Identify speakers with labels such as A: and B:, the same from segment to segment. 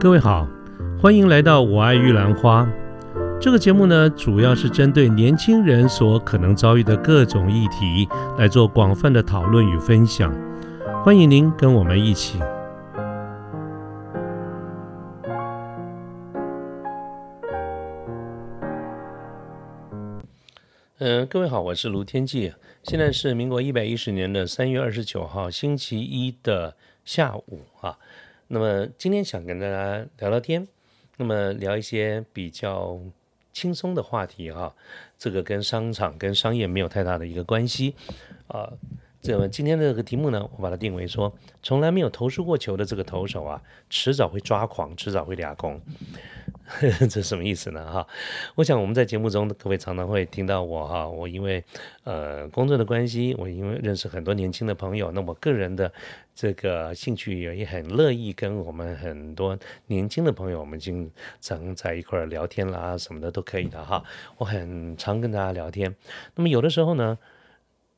A: 各位好，欢迎来到《我爱玉兰花》这个节目呢，主要是针对年轻人所可能遭遇的各种议题来做广泛的讨论与分享。欢迎您跟我们一起。嗯，各位好，我是卢天记，现在是民国一百一十年的三月二十九号星期一的下午啊。那么今天想跟大家聊聊天，那么聊一些比较轻松的话题哈。这个跟商场跟商业没有太大的一个关系啊。这么今天的这个题目呢，我把它定为说，从来没有投出过球的这个投手啊，迟早会抓狂，迟早会俩空。这什么意思呢？哈，我想我们在节目中各位常常会听到我哈，我因为呃工作的关系，我因为认识很多年轻的朋友，那我个人的这个兴趣也也很乐意跟我们很多年轻的朋友，我们经常在一块儿聊天啦什么的都可以的哈。我很常跟大家聊天，那么有的时候呢。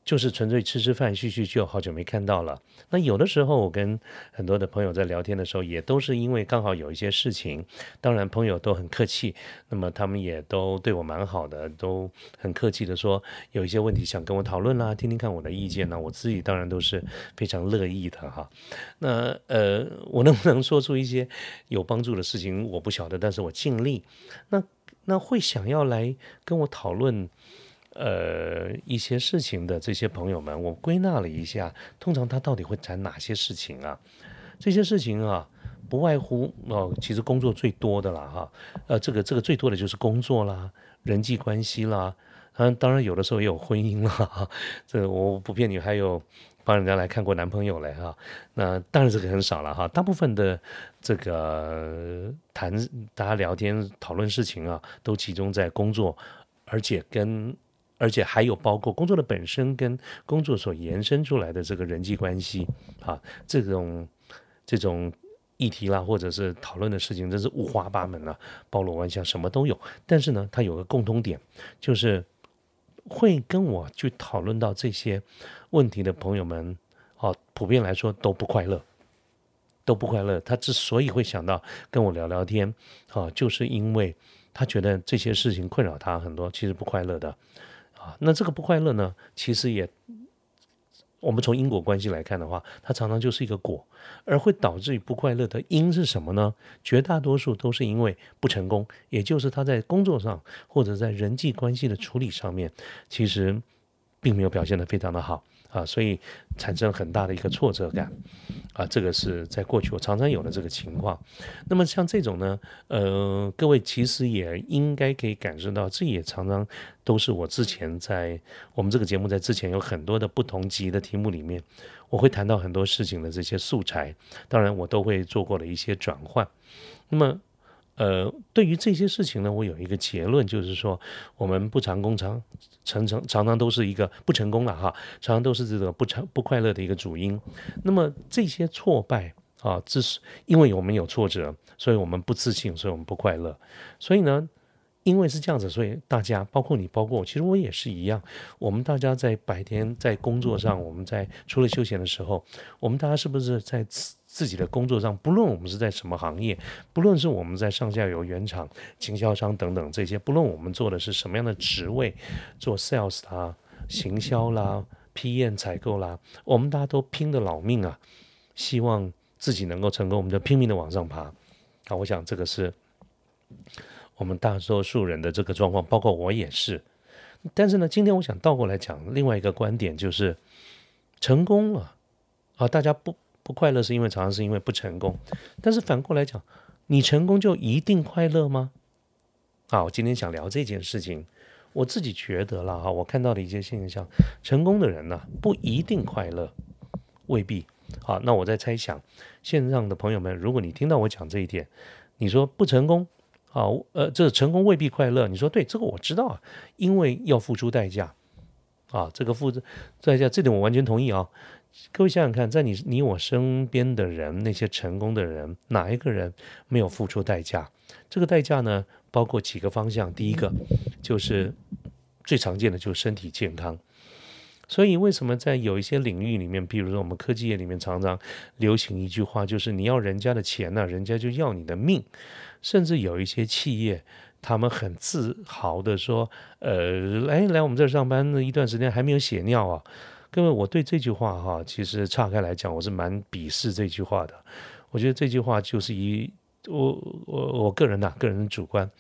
A: 就是纯粹吃吃饭叙叙旧，好久没看到了。那有的时候我跟很多的朋友在聊天的时候，也都是因为刚好有一些事情。当然朋友都很客气，那么他们也都对我蛮好的，都很客气的说有一些问题想跟我讨论啦，听听看我的意见呢。我自己当然都是非常乐意的哈。那呃，我能不能说出一些有帮助的事情，我不晓得，但是我尽力。那那会想要来跟我讨论。呃，一些事情的这些朋友们，我归纳了一下，通常他到底会谈哪些事情啊？这些事情啊，不外乎哦，其实工作最多的啦，哈，呃，这个这个最多的就是工作啦，人际关系啦，嗯，当然有的时候也有婚姻啦，这我不骗你，还有帮人家来看过男朋友嘞，哈，那当然这个很少了哈，大部分的这个谈大家聊天讨论事情啊，都集中在工作，而且跟而且还有包括工作的本身跟工作所延伸出来的这个人际关系啊，这种这种议题啦，或者是讨论的事情，真是五花八门啊，包罗万象，什么都有。但是呢，它有个共通点，就是会跟我去讨论到这些问题的朋友们，哦，普遍来说都不快乐，都不快乐。他之所以会想到跟我聊聊天，啊，就是因为他觉得这些事情困扰他很多，其实不快乐的。啊，那这个不快乐呢？其实也，我们从因果关系来看的话，它常常就是一个果，而会导致于不快乐的因是什么呢？绝大多数都是因为不成功，也就是他在工作上或者在人际关系的处理上面，其实并没有表现得非常的好。啊，所以产生很大的一个挫折感，啊，这个是在过去我常常有的这个情况。那么像这种呢，呃，各位其实也应该可以感受到，这也常常都是我之前在我们这个节目在之前有很多的不同级的题目里面，我会谈到很多事情的这些素材，当然我都会做过的一些转换。那么。呃，对于这些事情呢，我有一个结论，就是说，我们不成功常常常常常都是一个不成功了哈，常常都是这个不成不快乐的一个主因。那么这些挫败啊，这是因为我们有挫折，所以我们不自信，所以我们不快乐。所以呢，因为是这样子，所以大家，包括你，包括我，其实我也是一样。我们大家在白天在工作上，我们在除了休闲的时候，我们大家是不是在？自己的工作上，不论我们是在什么行业，不论是我们在上下游原厂、经销商等等这些，不论我们做的是什么样的职位，做 sales 啦、行销啦、批验采购啦，我们大家都拼的老命啊，希望自己能够成功，我们就拼命的往上爬。啊，我想这个是我们大多数人的这个状况，包括我也是。但是呢，今天我想倒过来讲另外一个观点，就是成功了啊，大家不。不快乐是因为常常是因为不成功，但是反过来讲，你成功就一定快乐吗？啊，我今天想聊这件事情，我自己觉得了哈，我看到的一些现象，成功的人呢不一定快乐，未必。好，那我在猜想，线上的朋友们，如果你听到我讲这一点，你说不成功，啊，呃，这成功未必快乐，你说对，这个我知道啊，因为要付出代价，啊，这个付出代价，这点我完全同意啊。各位想想看，在你你我身边的人，那些成功的人，哪一个人没有付出代价？这个代价呢，包括几个方向。第一个就是最常见的，就是身体健康。所以为什么在有一些领域里面，比如说我们科技业里面，常常流行一句话，就是你要人家的钱呢，人家就要你的命。甚至有一些企业，他们很自豪的说：“呃，来来我们这儿上班的一段时间还没有血尿啊。”各位，我对这句话哈，其实岔开来讲，我是蛮鄙视这句话的。我觉得这句话就是一我我我个人呐，个人主观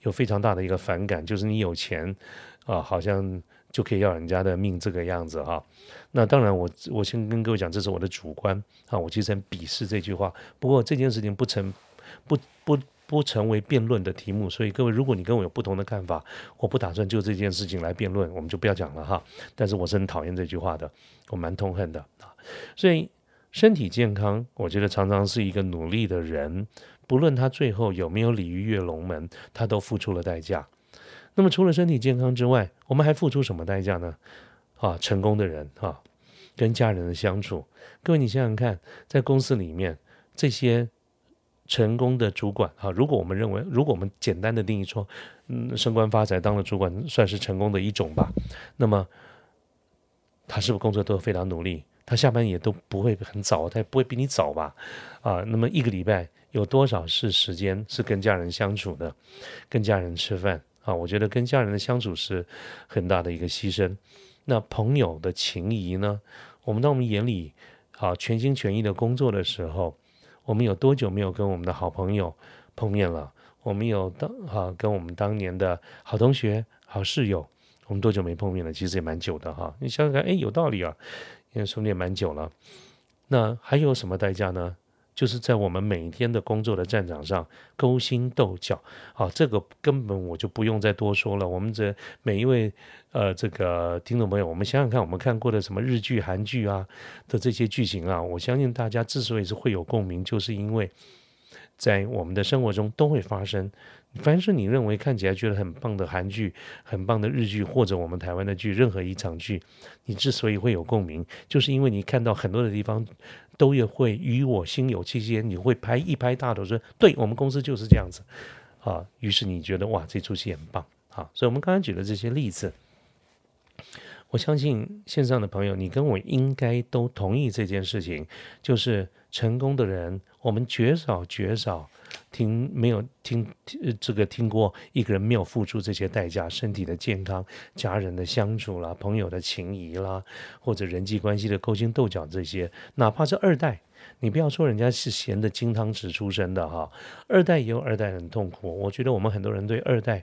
A: 有非常大的一个反感，就是你有钱啊，好像。就可以要人家的命这个样子哈，那当然我我先跟各位讲，这是我的主观啊，我其实很鄙视这句话。不过这件事情不成不不不成为辩论的题目，所以各位如果你跟我有不同的看法，我不打算就这件事情来辩论，我们就不要讲了哈。但是我是很讨厌这句话的，我蛮痛恨的啊。所以身体健康，我觉得常常是一个努力的人，不论他最后有没有鲤鱼跃龙门，他都付出了代价。那么除了身体健康之外，我们还付出什么代价呢？啊，成功的人啊，跟家人的相处。各位，你想想看，在公司里面这些成功的主管啊，如果我们认为，如果我们简单的定义说，嗯，升官发财当了主管算是成功的一种吧，那么他是不是工作都非常努力？他下班也都不会很早，他也不会比你早吧？啊，那么一个礼拜有多少是时间是跟家人相处的，跟家人吃饭？啊，我觉得跟家人的相处是很大的一个牺牲。那朋友的情谊呢？我们在我们眼里，啊，全心全意的工作的时候，我们有多久没有跟我们的好朋友碰面了？我们有当啊，跟我们当年的好同学、好室友，我们多久没碰面了？其实也蛮久的哈。你想想看，哎，有道理啊，因为说也蛮久了。那还有什么代价呢？就是在我们每一天的工作的战场上勾心斗角，啊，这个根本我就不用再多说了。我们这每一位呃这个听众朋友，我们想想看，我们看过的什么日剧、韩剧啊的这些剧情啊，我相信大家之所以是会有共鸣，就是因为在我们的生活中都会发生。凡是你认为看起来觉得很棒的韩剧、很棒的日剧，或者我们台湾的剧，任何一场剧，你之所以会有共鸣，就是因为你看到很多的地方。都也会与我心有戚戚，你会拍一拍大头说：“对我们公司就是这样子。”啊，于是你觉得哇，这出戏很棒啊！所以，我们刚刚举的这些例子，我相信线上的朋友，你跟我应该都同意这件事情，就是成功的人，我们绝少绝少。听没有听这个听过一个人没有付出这些代价，身体的健康、家人的相处啦、朋友的情谊啦，或者人际关系的勾心斗角这些，哪怕是二代，你不要说人家是咸的金汤匙出身的哈，二代也有二代很痛苦。我觉得我们很多人对二代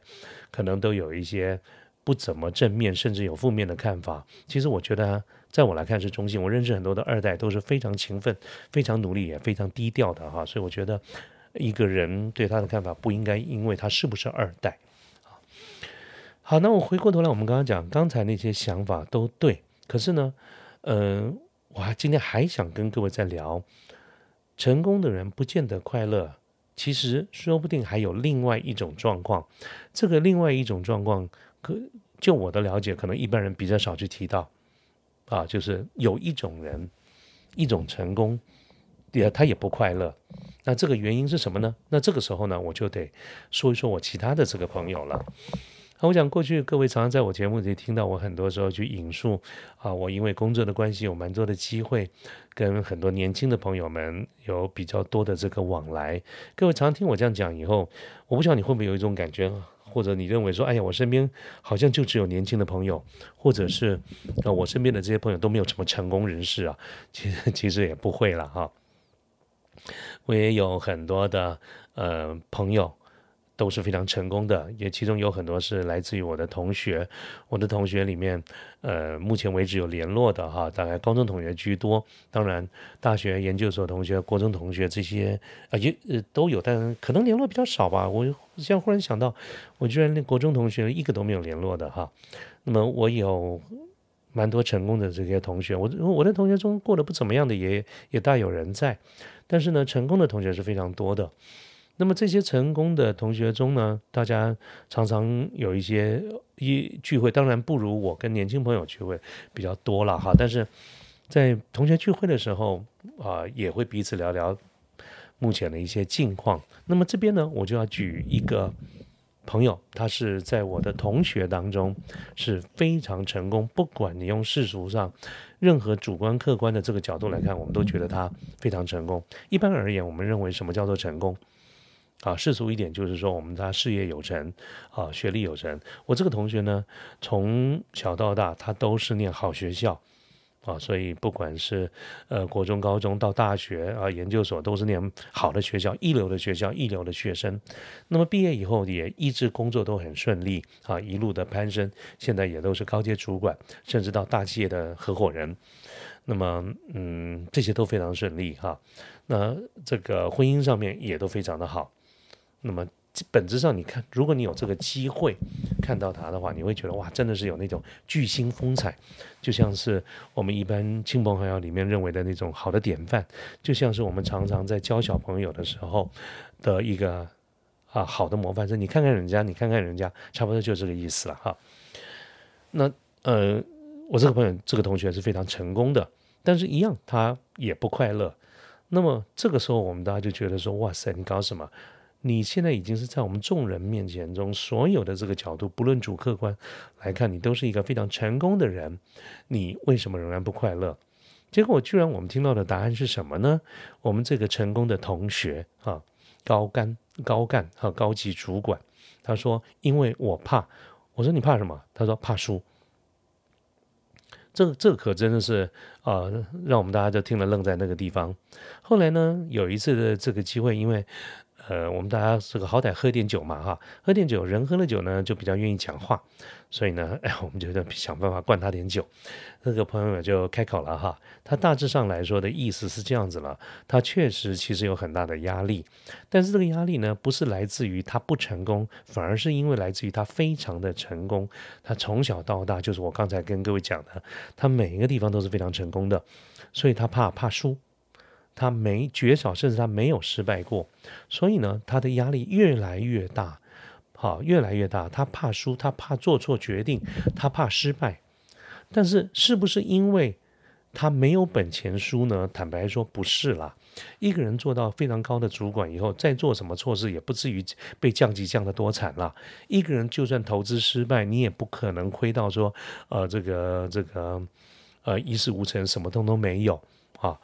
A: 可能都有一些不怎么正面，甚至有负面的看法。其实我觉得，在我来看是中性。我认识很多的二代都是非常勤奋、非常努力，也非常低调的哈，所以我觉得。一个人对他的看法不应该因为他是不是二代啊。好，那我回过头来，我们刚刚讲刚才那些想法都对，可是呢，嗯，我还今天还想跟各位再聊，成功的人不见得快乐，其实说不定还有另外一种状况。这个另外一种状况，可就我的了解，可能一般人比较少去提到啊，就是有一种人，一种成功，也他也不快乐。那这个原因是什么呢？那这个时候呢，我就得说一说我其他的这个朋友了。我想过去各位常常在我节目里听到我很多时候去引述啊，我因为工作的关系有蛮多的机会跟很多年轻的朋友们有比较多的这个往来。各位常常听我这样讲以后，我不知道你会不会有一种感觉，或者你认为说，哎呀，我身边好像就只有年轻的朋友，或者是啊，我身边的这些朋友都没有什么成功人士啊？其实其实也不会了哈。我也有很多的呃朋友都是非常成功的，也其中有很多是来自于我的同学。我的同学里面，呃，目前为止有联络的哈，大概高中同学居多。当然，大学研究所同学、国中同学这些啊也呃都有，但可能联络比较少吧。我现在忽然想到，我居然连国中同学一个都没有联络的哈。那么我有蛮多成功的这些同学，我我的同学中过得不怎么样的也也大有人在。但是呢，成功的同学是非常多的。那么这些成功的同学中呢，大家常常有一些一聚会，当然不如我跟年轻朋友聚会比较多了哈。但是在同学聚会的时候啊，也会彼此聊聊目前的一些近况。那么这边呢，我就要举一个朋友，他是在我的同学当中是非常成功。不管你用世俗上任何主观客观的这个角度来看，我们都觉得他非常成功。一般而言，我们认为什么叫做成功？啊，世俗一点就是说，我们他事业有成，啊，学历有成。我这个同学呢，从小到大他都是念好学校。啊，所以不管是呃国中、高中到大学啊研究所，都是念好的学校、一流的学校、一流的学生。那么毕业以后也一直工作都很顺利啊，一路的攀升，现在也都是高阶主管，甚至到大企业的合伙人。那么嗯，这些都非常顺利哈。那这个婚姻上面也都非常的好。那么。本质上，你看，如果你有这个机会看到他的话，你会觉得哇，真的是有那种巨星风采，就像是我们一般亲朋好友里面认为的那种好的典范，就像是我们常常在教小朋友的时候的一个啊好的模范生。你看看人家，你看看人家，差不多就这个意思了哈。那呃，我这个朋友，这个同学是非常成功的，但是一样他也不快乐。那么这个时候，我们大家就觉得说，哇塞，你搞什么？你现在已经是在我们众人面前中所有的这个角度，不论主客观来看，你都是一个非常成功的人。你为什么仍然不快乐？结果居然我们听到的答案是什么呢？我们这个成功的同学啊，高干高干和高级主管，他说：“因为我怕。”我说：“你怕什么？”他说：“怕输。”这这可真的是啊，让我们大家都听了愣在那个地方。后来呢，有一次的这个机会，因为。呃，我们大家这个好歹喝点酒嘛，哈，喝点酒，人喝了酒呢，就比较愿意讲话，所以呢，哎，我们就想办法灌他点酒。那个朋友就开口了哈，他大致上来说的意思是这样子了，他确实其实有很大的压力，但是这个压力呢，不是来自于他不成功，反而是因为来自于他非常的成功。他从小到大，就是我刚才跟各位讲的，他每一个地方都是非常成功的，所以他怕怕输。他没绝少，甚至他没有失败过，所以呢，他的压力越来越大，好，越来越大。他怕输，他怕做错决定，他怕失败。但是，是不是因为他没有本钱输呢？坦白说，不是啦。一个人做到非常高的主管以后，再做什么错事，也不至于被降级降得多惨啦。一个人就算投资失败，你也不可能亏到说，呃，这个这个，呃，一事无成，什么通都没有啊。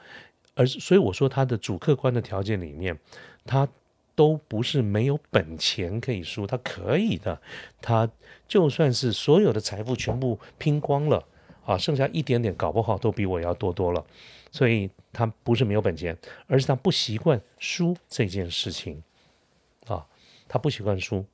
A: 而所以我说，他的主客观的条件里面，他都不是没有本钱可以输，他可以的。他就算是所有的财富全部拼光了啊，剩下一点点，搞不好都比我要多多了。所以他不是没有本钱，而是他不习惯输这件事情啊，他不习惯输。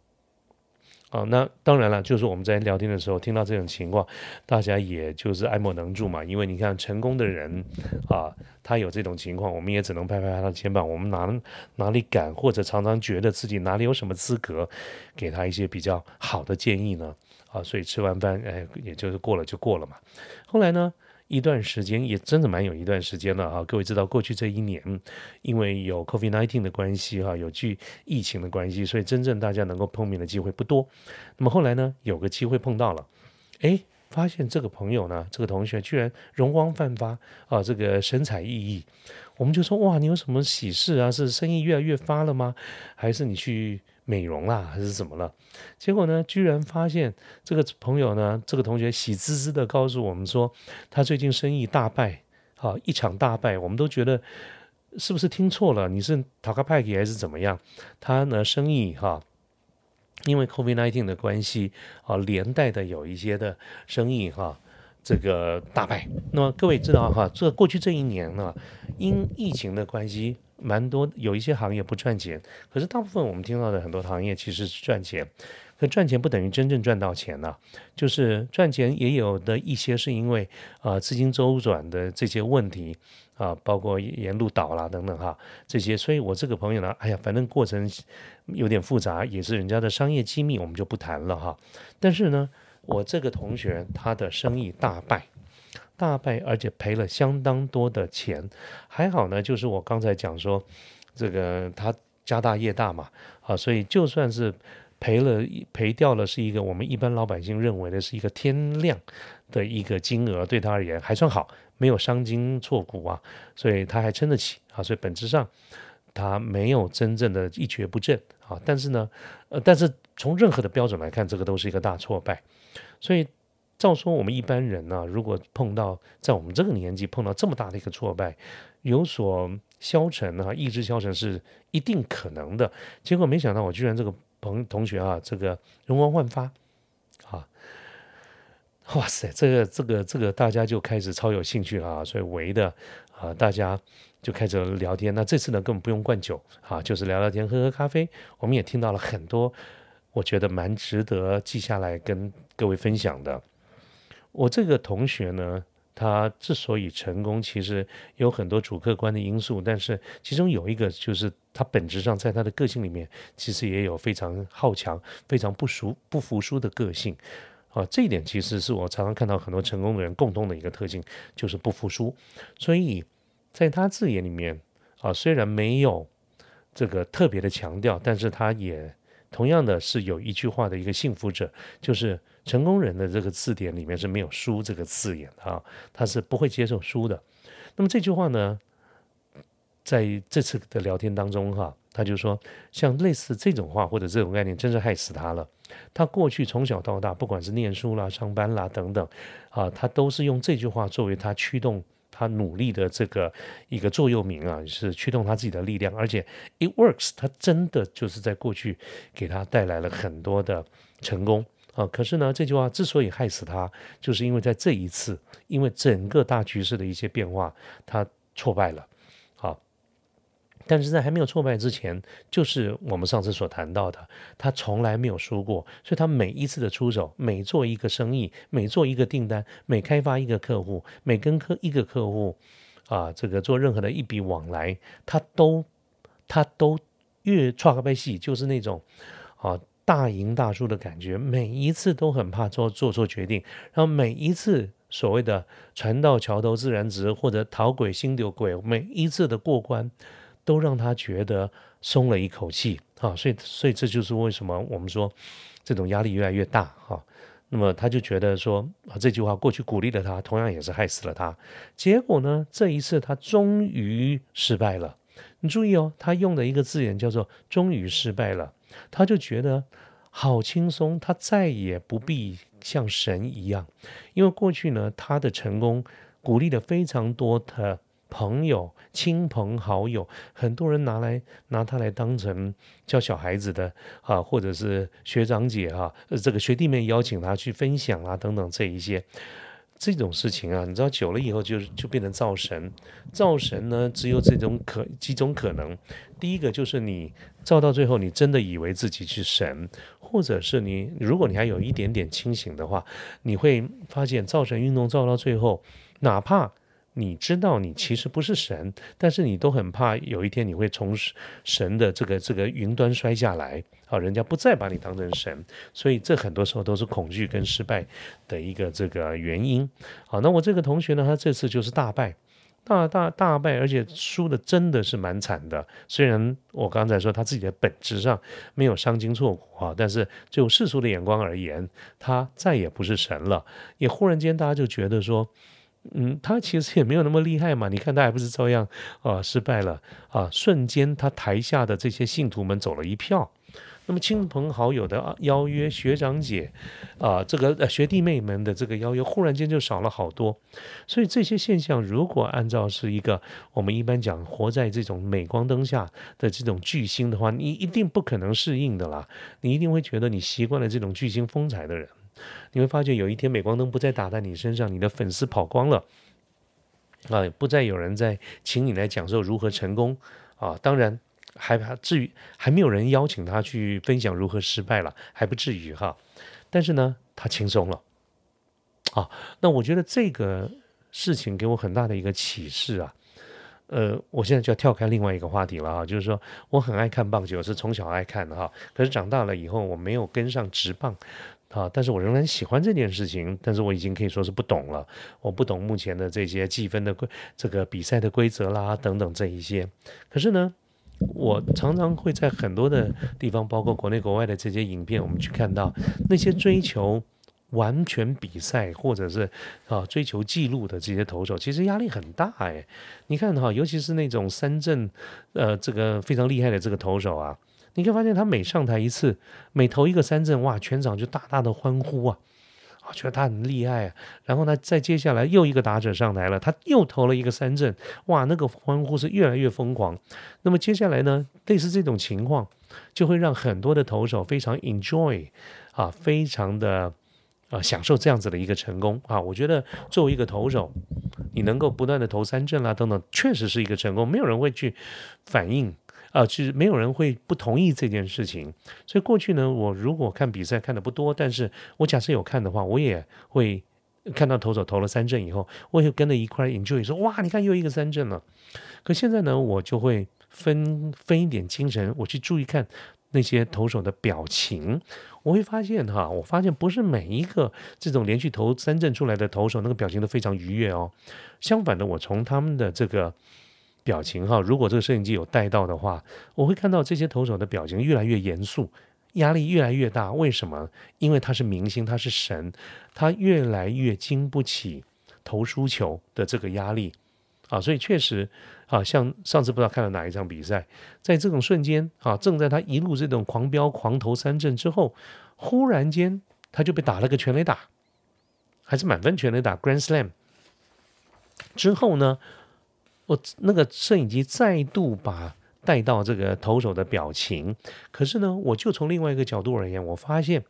A: 啊，那当然了，就是我们在聊天的时候听到这种情况，大家也就是爱莫能助嘛。因为你看成功的人啊，他有这种情况，我们也只能拍拍他的肩膀。我们哪哪里敢，或者常常觉得自己哪里有什么资格，给他一些比较好的建议呢？啊，所以吃完饭，哎，也就是过了就过了嘛。后来呢？一段时间也真的蛮有一段时间了哈，各位知道过去这一年，因为有 COVID-19 的关系哈，有剧疫情的关系，所以真正大家能够碰面的机会不多。那么后来呢，有个机会碰到了，哎，发现这个朋友呢，这个同学居然容光焕发啊，这个神采奕奕。我们就说哇，你有什么喜事啊？是生意越来越发了吗？还是你去？美容啦，还是怎么了？结果呢，居然发现这个朋友呢，这个同学喜滋滋的告诉我们说，他最近生意大败，啊，一场大败。我们都觉得是不是听错了？你是讨个派给还是怎么样？他呢，生意哈，因为 COVID-19 的关系啊，连带的有一些的生意哈，这个大败。那么各位知道哈，这过去这一年呢，因疫情的关系。蛮多有一些行业不赚钱，可是大部分我们听到的很多行业其实是赚钱，可赚钱不等于真正赚到钱呐，就是赚钱也有的一些是因为啊资金周转的这些问题啊，包括沿路倒啦等等哈这些，所以我这个朋友呢，哎呀，反正过程有点复杂，也是人家的商业机密，我们就不谈了哈。但是呢，我这个同学他的生意大败。大败，而且赔了相当多的钱，还好呢，就是我刚才讲说，这个他家大业大嘛，啊，所以就算是赔了赔掉了，是一个我们一般老百姓认为的是一个天量的一个金额，对他而言还算好，没有伤筋错骨啊，所以他还撑得起啊，所以本质上他没有真正的一蹶不振啊。但是呢，呃，但是从任何的标准来看，这个都是一个大挫败。所以，照说我们一般人呢，如果碰到在我们这个年纪碰到这么大的一个挫败，有所消沉啊，意志消沉是一定可能的。结果没想到，我居然这个朋同学啊，这个容光焕发啊。哇塞，这个这个这个，大家就开始超有兴趣了啊！所以围的啊，大家就开始聊天。那这次呢，根本不用灌酒啊，就是聊聊天，喝喝咖啡。我们也听到了很多，我觉得蛮值得记下来跟各位分享的。我这个同学呢，他之所以成功，其实有很多主客观的因素，但是其中有一个就是他本质上在他的个性里面，其实也有非常好强、非常不熟不服输的个性。啊，这一点其实是我常常看到很多成功的人共同的一个特性，就是不服输。所以在他字眼里面啊，虽然没有这个特别的强调，但是他也同样的是有一句话的一个幸福者，就是成功人的这个字典里面是没有输这个字眼的啊，他是不会接受输的。那么这句话呢，在这次的聊天当中哈。他就说，像类似这种话或者这种概念，真是害死他了。他过去从小到大，不管是念书啦、上班啦等等，啊，他都是用这句话作为他驱动他努力的这个一个座右铭啊，是驱动他自己的力量。而且，it works，他真的就是在过去给他带来了很多的成功啊。可是呢，这句话之所以害死他，就是因为在这一次，因为整个大局势的一些变化，他挫败了。但是在还没有挫败之前，就是我们上次所谈到的，他从来没有输过，所以他每一次的出手，每做一个生意，每做一个订单，每开发一个客户，每跟客一个客户，啊，这个做任何的一笔往来，他都他都越创个戏，就是那种啊大赢大输的感觉，每一次都很怕做做错决定，然后每一次所谓的船到桥头自然直，或者逃鬼心丢鬼，每一次的过关。都让他觉得松了一口气啊，所以所以这就是为什么我们说这种压力越来越大哈。那么他就觉得说啊这句话过去鼓励了他，同样也是害死了他。结果呢，这一次他终于失败了。你注意哦，他用的一个字眼叫做“终于失败了”，他就觉得好轻松，他再也不必像神一样，因为过去呢他的成功鼓励了非常多的。朋友、亲朋好友，很多人拿来拿他来当成教小孩子的啊，或者是学长姐哈，这个学弟妹邀请他去分享啊，等等这一些这种事情啊，你知道久了以后就就变成造神。造神呢，只有这种可几种可能。第一个就是你造到最后，你真的以为自己是神，或者是你如果你还有一点点清醒的话，你会发现造神运动造到最后，哪怕。你知道你其实不是神，但是你都很怕有一天你会从神的这个这个云端摔下来啊，人家不再把你当成神，所以这很多时候都是恐惧跟失败的一个这个原因。好，那我这个同学呢，他这次就是大败，大大大败，而且输的真的是蛮惨的。虽然我刚才说他自己的本质上没有伤筋错骨啊，但是就世俗的眼光而言，他再也不是神了。也忽然间大家就觉得说。嗯，他其实也没有那么厉害嘛。你看他还不是照样啊失败了啊？瞬间他台下的这些信徒们走了一票，那么亲朋好友的邀约、学长姐啊，这个呃学弟妹们的这个邀约，忽然间就少了好多。所以这些现象，如果按照是一个我们一般讲活在这种镁光灯下的这种巨星的话，你一定不可能适应的啦。你一定会觉得你习惯了这种巨星风采的人。你会发觉有一天镁光灯不再打在你身上，你的粉丝跑光了，啊，不再有人在请你来讲授如何成功啊，当然还至于还没有人邀请他去分享如何失败了，还不至于哈，但是呢，他轻松了，啊，那我觉得这个事情给我很大的一个启示啊，呃，我现在就要跳开另外一个话题了哈，就是说我很爱看棒球，是从小爱看的哈，可是长大了以后我没有跟上直棒。啊！但是我仍然喜欢这件事情，但是我已经可以说是不懂了。我不懂目前的这些计分的规，这个比赛的规则啦，等等这一些。可是呢，我常常会在很多的地方，包括国内国外的这些影片，我们去看到那些追求完全比赛或者是啊追求记录的这些投手，其实压力很大哎。你看哈，尤其是那种三振，呃，这个非常厉害的这个投手啊，你可以发现他每上台一次，每投一个三振，哇，全场就大大的欢呼啊，啊，觉得他很厉害啊。然后呢，再接下来又一个打者上台了，他又投了一个三振，哇，那个欢呼是越来越疯狂。那么接下来呢，类似这种情况，就会让很多的投手非常 enjoy 啊，非常的。啊，享受这样子的一个成功啊！我觉得作为一个投手，你能够不断的投三振啦等等，确实是一个成功。没有人会去反应啊，其实没有人会不同意这件事情。所以过去呢，我如果看比赛看的不多，但是我假设有看的话，我也会看到投手投了三振以后，我也跟着一块 enjoy 说哇，你看又一个三振了。可现在呢，我就会分分一点精神，我去注意看那些投手的表情。我会发现哈，我发现不是每一个这种连续投三振出来的投手，那个表情都非常愉悦哦。相反的，我从他们的这个表情哈，如果这个摄影机有带到的话，我会看到这些投手的表情越来越严肃，压力越来越大。为什么？因为他是明星，他是神，他越来越经不起投输球的这个压力啊。所以确实。啊，像上次不知道看了哪一场比赛，在这种瞬间啊，正在他一路这种狂飙狂投三振之后，忽然间他就被打了个全垒打，还是满分全垒打 Grand Slam。之后呢，我那个摄影机再度把。带到这个投手的表情，可是呢，我就从另外一个角度而言，我发现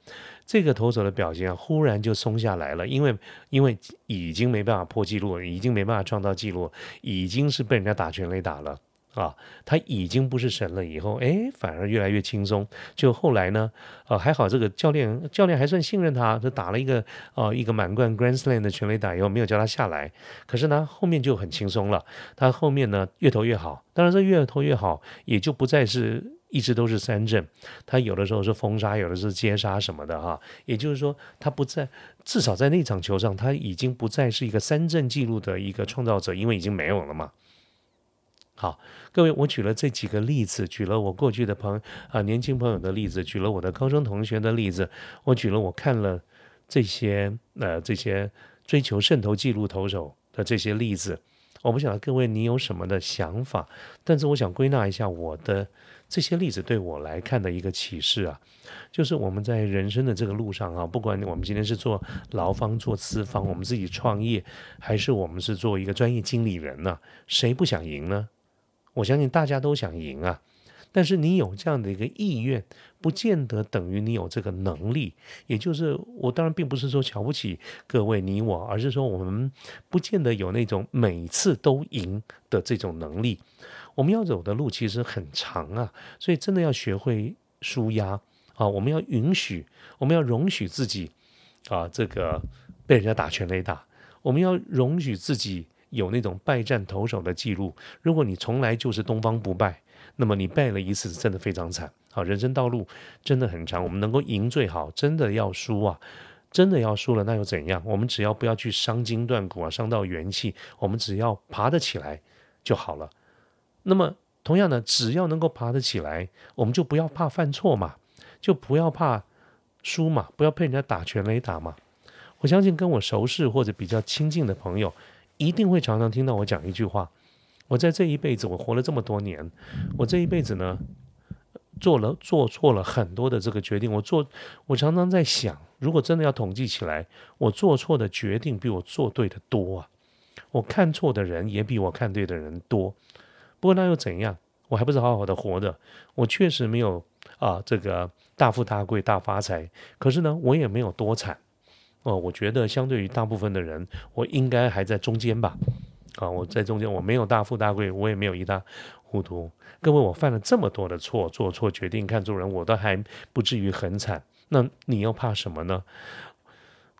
A: 这个投手的表情啊，忽然就松下来了，因为因为已经没办法破纪录了，已经没办法创造纪录，已经是被人家打全垒打了。啊，他已经不是神了，以后哎，反而越来越轻松。就后来呢，呃，还好这个教练教练还算信任他，就打了一个呃一个满贯 Grand Slam 的全垒打以后，没有叫他下来。可是呢，后面就很轻松了。他后面呢越投越好，当然这越投越好，也就不再是一直都是三振，他有的时候是封杀，有的是接杀什么的哈。也就是说，他不在，至少在那场球上，他已经不再是一个三振记录的一个创造者，因为已经没有了嘛。好，各位，我举了这几个例子，举了我过去的朋啊年轻朋友的例子，举了我的高中同学的例子，我举了我看了这些呃这些追求渗透记录投手的这些例子，我不晓得各位你有什么的想法，但是我想归纳一下我的这些例子对我来看的一个启示啊，就是我们在人生的这个路上啊，不管我们今天是做劳方做资方，我们自己创业，还是我们是做一个专业经理人呢，谁不想赢呢？我相信大家都想赢啊，但是你有这样的一个意愿，不见得等于你有这个能力。也就是我当然并不是说瞧不起各位你我，而是说我们不见得有那种每次都赢的这种能力。我们要走的路其实很长啊，所以真的要学会舒压啊。我们要允许，我们要容许自己啊，这个被人家打全垒打，我们要容许自己。有那种败战投手的记录，如果你从来就是东方不败，那么你败了一次，真的非常惨。好，人生道路真的很长，我们能够赢最好，真的要输啊，真的要输了，那又怎样？我们只要不要去伤筋断骨啊，伤到元气，我们只要爬得起来就好了。那么同样的，只要能够爬得起来，我们就不要怕犯错嘛，就不要怕输嘛，不要被人家打全垒打嘛。我相信跟我熟识或者比较亲近的朋友。一定会常常听到我讲一句话：我在这一辈子，我活了这么多年，我这一辈子呢，做了做错了很多的这个决定。我做，我常常在想，如果真的要统计起来，我做错的决定比我做对的多啊！我看错的人也比我看对的人多。不过那又怎样？我还不是好好的活着。我确实没有啊，这个大富大贵大发财，可是呢，我也没有多惨。哦，我觉得相对于大部分的人，我应该还在中间吧。啊，我在中间，我没有大富大贵，我也没有一塌糊涂。各位，我犯了这么多的错，做错决定，看错人，我都还不至于很惨。那你又怕什么呢？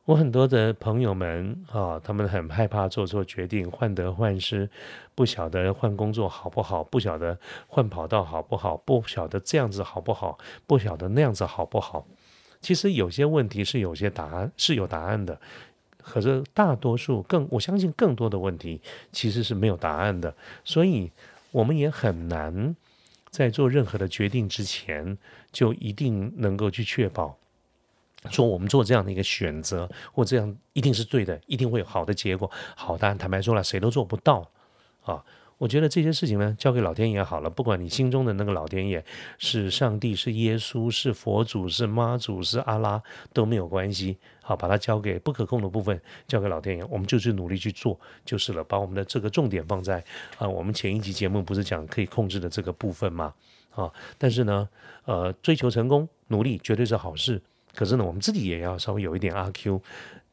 A: 我很多的朋友们啊，他们很害怕做错决定，患得患失，不晓得换工作好不好，不晓得换跑道好不好，不晓得这样子好不好，不晓得那样子好不好。其实有些问题是有些答案是有答案的，可是大多数更我相信更多的问题其实是没有答案的，所以我们也很难在做任何的决定之前就一定能够去确保说我们做这样的一个选择，或这样一定是对的，一定会有好的结果。好，但坦白说了，谁都做不到啊。我觉得这些事情呢，交给老天爷好了。不管你心中的那个老天爷是上帝、是耶稣、是佛祖、是妈祖、是阿拉都没有关系。好，把它交给不可控的部分，交给老天爷，我们就去努力去做就是了。把我们的这个重点放在啊，我们前一集节目不是讲可以控制的这个部分吗？啊，但是呢，呃，追求成功，努力绝对是好事。可是呢，我们自己也要稍微有一点阿 Q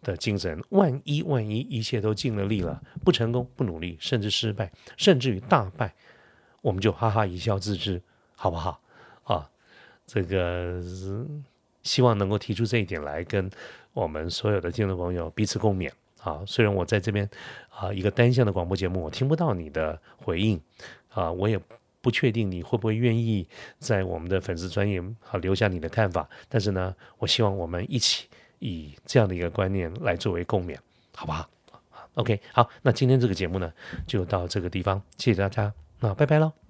A: 的精神。万一万一一切都尽了力了，不成功、不努力，甚至失败，甚至于大败，我们就哈哈一笑自知，好不好？啊，这个希望能够提出这一点来，跟我们所有的听众朋友彼此共勉啊。虽然我在这边啊一个单向的广播节目，我听不到你的回应啊，我也。不确定你会不会愿意在我们的粉丝专业啊留下你的看法，但是呢，我希望我们一起以这样的一个观念来作为共勉，好不好？OK，好，那今天这个节目呢就到这个地方，谢谢大家，那拜拜喽。